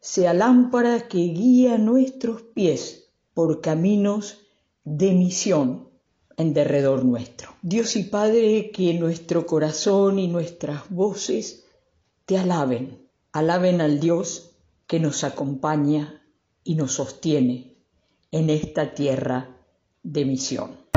sea lámpara que guía nuestros pies por caminos de misión en derredor nuestro. Dios y Padre, que nuestro corazón y nuestras voces te alaben, alaben al Dios que nos acompaña y nos sostiene en esta tierra de misión.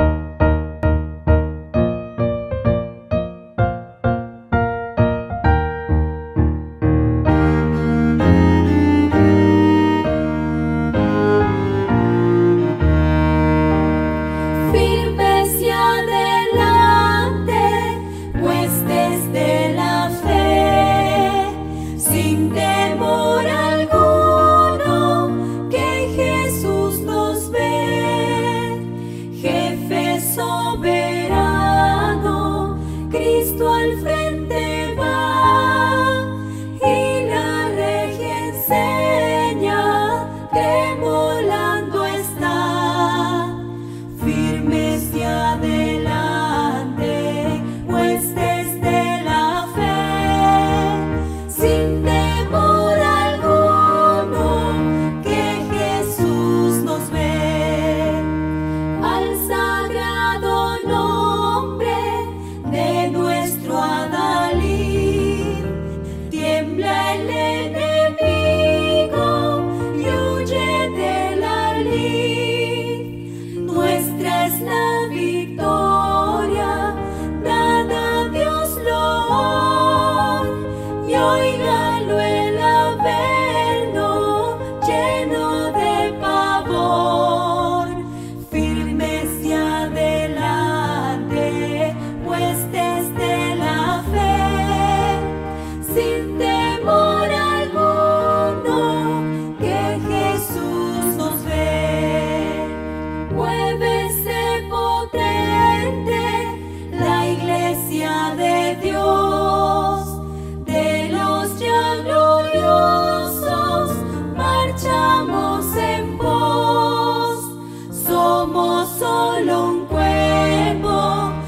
một số lòng quê bông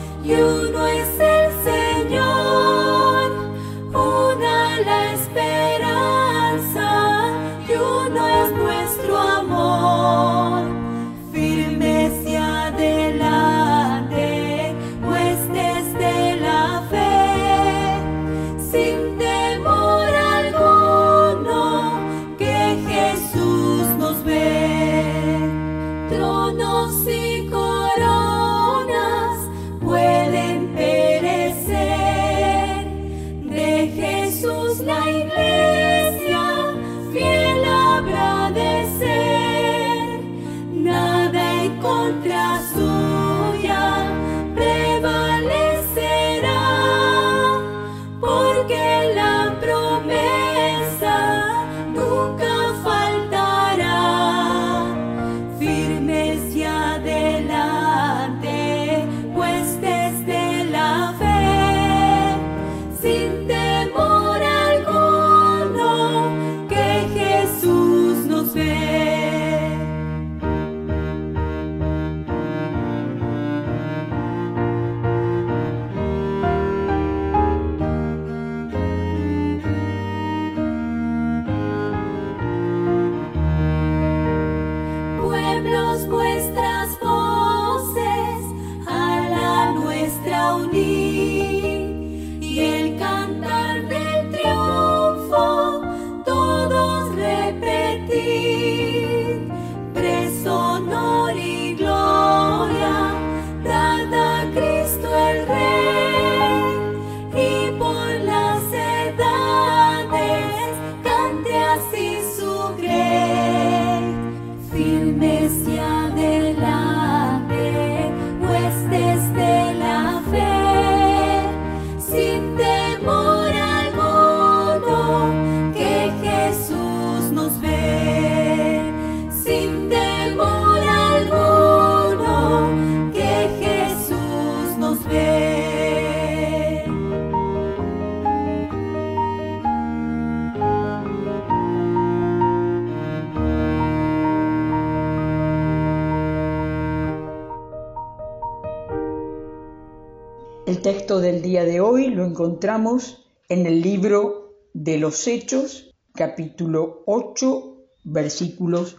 texto del día de hoy lo encontramos en el libro de los Hechos, capítulo 8, versículos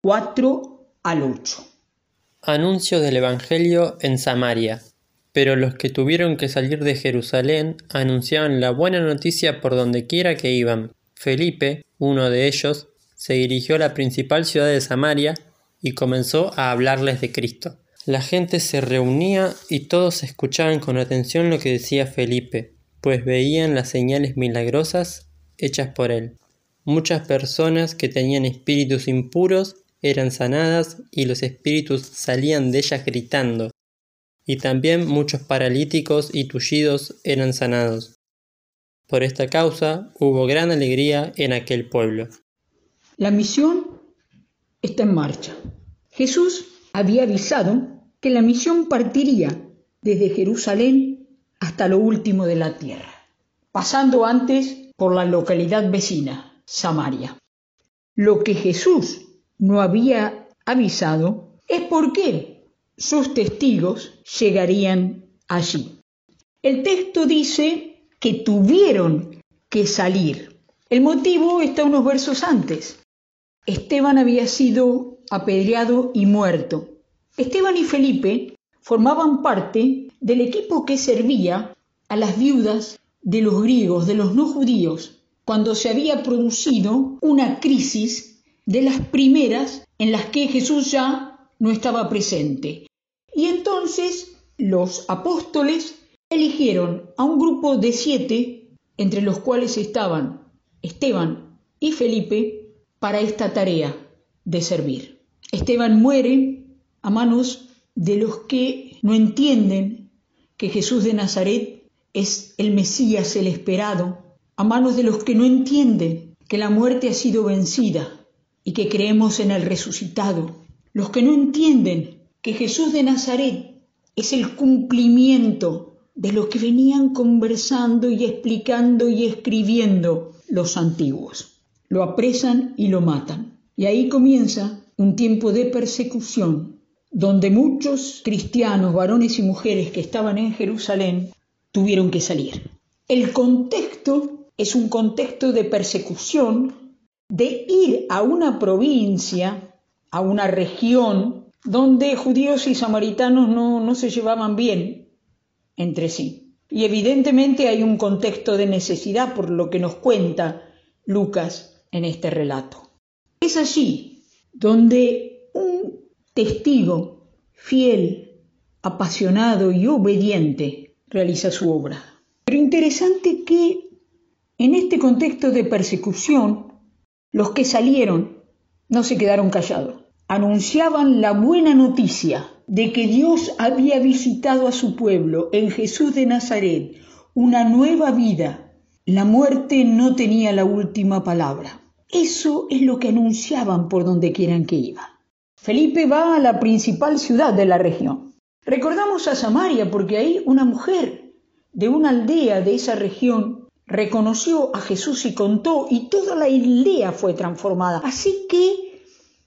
4 al 8. Anuncio del Evangelio en Samaria. Pero los que tuvieron que salir de Jerusalén anunciaban la buena noticia por donde quiera que iban. Felipe, uno de ellos, se dirigió a la principal ciudad de Samaria y comenzó a hablarles de Cristo. La gente se reunía y todos escuchaban con atención lo que decía Felipe, pues veían las señales milagrosas hechas por él. Muchas personas que tenían espíritus impuros eran sanadas y los espíritus salían de ellas gritando, y también muchos paralíticos y tullidos eran sanados. Por esta causa hubo gran alegría en aquel pueblo. La misión está en marcha. Jesús había avisado que la misión partiría desde Jerusalén hasta lo último de la tierra, pasando antes por la localidad vecina, Samaria. Lo que Jesús no había avisado es por qué sus testigos llegarían allí. El texto dice que tuvieron que salir. El motivo está unos versos antes. Esteban había sido apedreado y muerto. Esteban y Felipe formaban parte del equipo que servía a las viudas de los griegos, de los no judíos, cuando se había producido una crisis de las primeras en las que Jesús ya no estaba presente. Y entonces los apóstoles eligieron a un grupo de siete, entre los cuales estaban Esteban y Felipe, para esta tarea de servir. Esteban muere a manos de los que no entienden que Jesús de Nazaret es el Mesías, el esperado, a manos de los que no entienden que la muerte ha sido vencida y que creemos en el resucitado, los que no entienden que Jesús de Nazaret es el cumplimiento de lo que venían conversando y explicando y escribiendo los antiguos lo apresan y lo matan. Y ahí comienza un tiempo de persecución, donde muchos cristianos, varones y mujeres que estaban en Jerusalén, tuvieron que salir. El contexto es un contexto de persecución, de ir a una provincia, a una región, donde judíos y samaritanos no, no se llevaban bien entre sí. Y evidentemente hay un contexto de necesidad, por lo que nos cuenta Lucas en este relato. Es allí donde un testigo fiel, apasionado y obediente realiza su obra. Pero interesante que en este contexto de persecución, los que salieron no se quedaron callados. Anunciaban la buena noticia de que Dios había visitado a su pueblo en Jesús de Nazaret una nueva vida la muerte no tenía la última palabra. Eso es lo que anunciaban por donde quieran que iba. Felipe va a la principal ciudad de la región. Recordamos a Samaria porque ahí una mujer de una aldea de esa región reconoció a Jesús y contó y toda la aldea fue transformada. Así que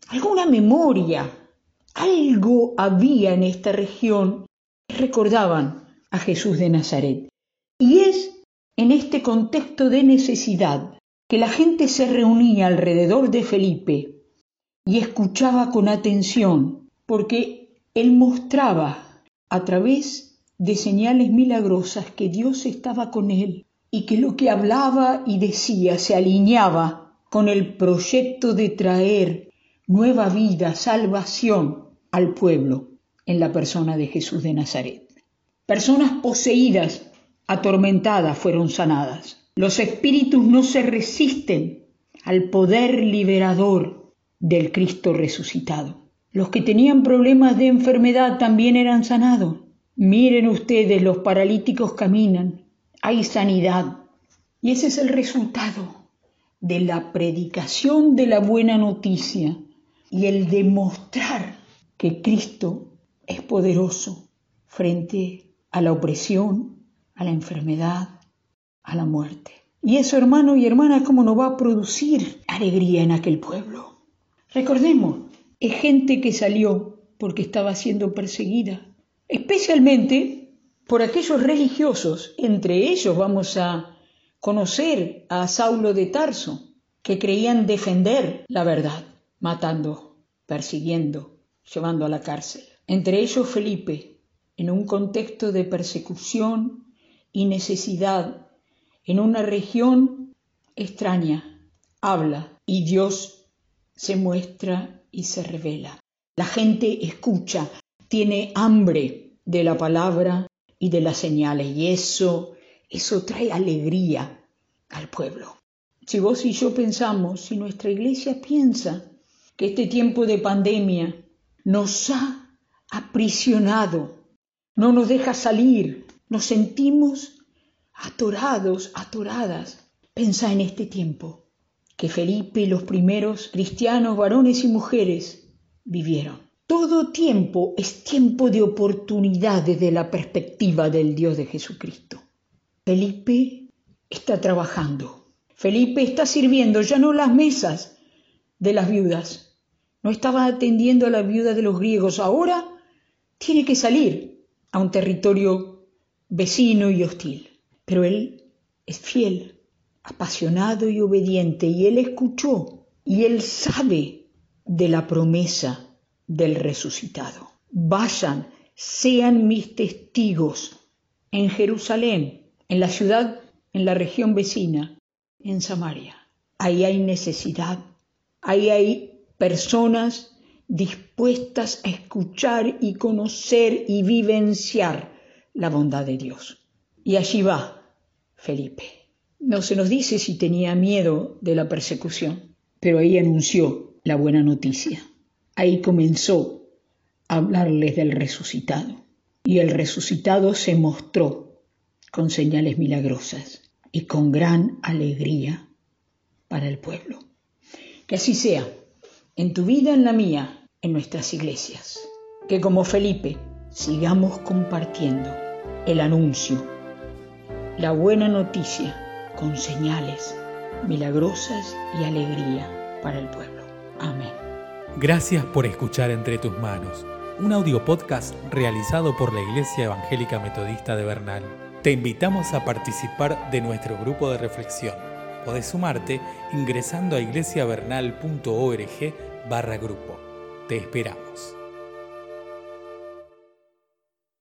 alguna memoria, algo había en esta región recordaban a Jesús de Nazaret. Y es en este contexto de necesidad que la gente se reunía alrededor de Felipe y escuchaba con atención, porque él mostraba a través de señales milagrosas que Dios estaba con él y que lo que hablaba y decía se alineaba con el proyecto de traer nueva vida, salvación al pueblo en la persona de Jesús de Nazaret. Personas poseídas atormentadas fueron sanadas. Los espíritus no se resisten al poder liberador del Cristo resucitado. Los que tenían problemas de enfermedad también eran sanados. Miren ustedes, los paralíticos caminan, hay sanidad. Y ese es el resultado de la predicación de la buena noticia y el demostrar que Cristo es poderoso frente a la opresión, a la enfermedad, a la muerte. Y eso, hermano y hermana, ¿cómo no va a producir alegría en aquel pueblo? Recordemos, es gente que salió porque estaba siendo perseguida, especialmente por aquellos religiosos, entre ellos vamos a conocer a Saulo de Tarso, que creían defender la verdad, matando, persiguiendo, llevando a la cárcel. Entre ellos Felipe, en un contexto de persecución y necesidad, en una región extraña, habla y Dios se muestra y se revela. La gente escucha, tiene hambre de la palabra y de las señales y eso, eso trae alegría al pueblo. Si vos y yo pensamos, si nuestra iglesia piensa que este tiempo de pandemia nos ha aprisionado, no nos deja salir, nos sentimos atorados, atoradas. Pensa en este tiempo que Felipe y los primeros cristianos, varones y mujeres, vivieron. Todo tiempo es tiempo de oportunidad desde la perspectiva del Dios de Jesucristo. Felipe está trabajando Felipe está sirviendo ya no las mesas de las viudas, no estaba atendiendo a la viuda de los griegos, ahora tiene que salir a un territorio vecino y hostil. Pero él es fiel, apasionado y obediente, y él escuchó, y él sabe de la promesa del resucitado. Vayan, sean mis testigos en Jerusalén, en la ciudad, en la región vecina, en Samaria. Ahí hay necesidad, ahí hay personas dispuestas a escuchar y conocer y vivenciar la bondad de Dios. Y allí va Felipe. No se nos dice si tenía miedo de la persecución, pero ahí anunció la buena noticia. Ahí comenzó a hablarles del resucitado. Y el resucitado se mostró con señales milagrosas y con gran alegría para el pueblo. Que así sea, en tu vida, en la mía, en nuestras iglesias. Que como Felipe sigamos compartiendo el anuncio, la buena noticia con señales milagrosas y alegría para el pueblo. Amén. Gracias por escuchar Entre tus manos, un audio podcast realizado por la Iglesia Evangélica Metodista de Bernal. Te invitamos a participar de nuestro grupo de reflexión. Podés sumarte ingresando a iglesiavernal.org barra grupo. Te esperamos.